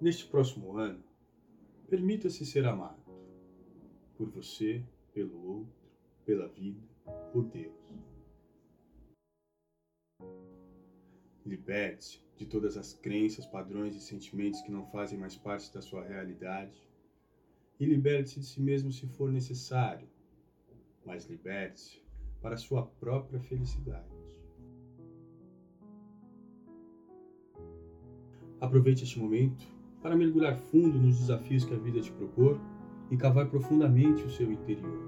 Neste próximo ano, permita-se ser amado por você, pelo outro, pela vida, por Deus. Liberte-se de todas as crenças, padrões e sentimentos que não fazem mais parte da sua realidade. E liberte-se de si mesmo se for necessário, mas liberte-se para a sua própria felicidade. Aproveite este momento para mergulhar fundo nos desafios que a vida te propor e cavar profundamente o seu interior,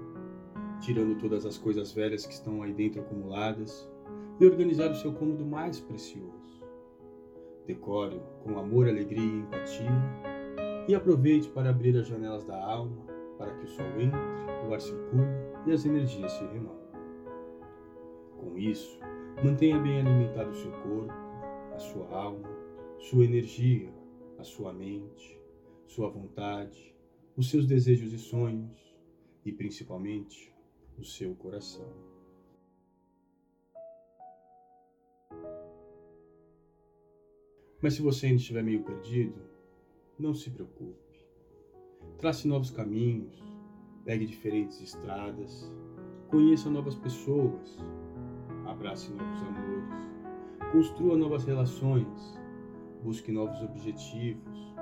tirando todas as coisas velhas que estão aí dentro acumuladas e organizar o seu cômodo mais precioso. Decore-o com amor, alegria e empatia e aproveite para abrir as janelas da alma para que o sol entre, o ar circule e as energias se renovem. Com isso, mantenha bem alimentado o seu corpo, a sua alma, sua energia, a sua mente, sua vontade, os seus desejos e sonhos e principalmente o seu coração. Mas se você ainda estiver meio perdido, não se preocupe. Trace novos caminhos, pegue diferentes estradas, conheça novas pessoas, abrace novos amores, construa novas relações, busque novos objetivos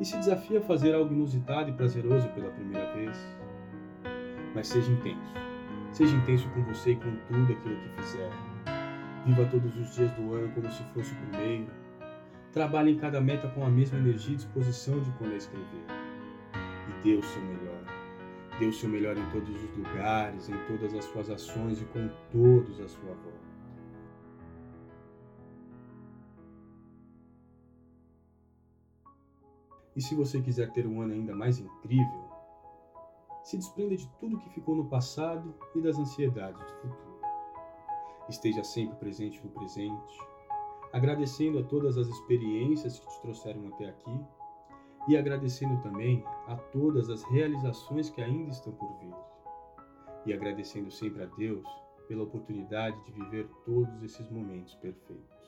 e se desafie a fazer algo inusitado e prazeroso pela primeira vez. Mas seja intenso. Seja intenso com você e com tudo aquilo que fizer. Viva todos os dias do ano como se fosse o primeiro Trabalhe em cada meta com a mesma energia e disposição de quando a escrever. E dê o seu melhor. Dê o seu melhor em todos os lugares, em todas as suas ações e com todos à sua volta. E se você quiser ter um ano ainda mais incrível, se desprenda de tudo que ficou no passado e das ansiedades do futuro. Esteja sempre presente no presente agradecendo a todas as experiências que te trouxeram até aqui e agradecendo também a todas as realizações que ainda estão por vir. E agradecendo sempre a Deus pela oportunidade de viver todos esses momentos perfeitos.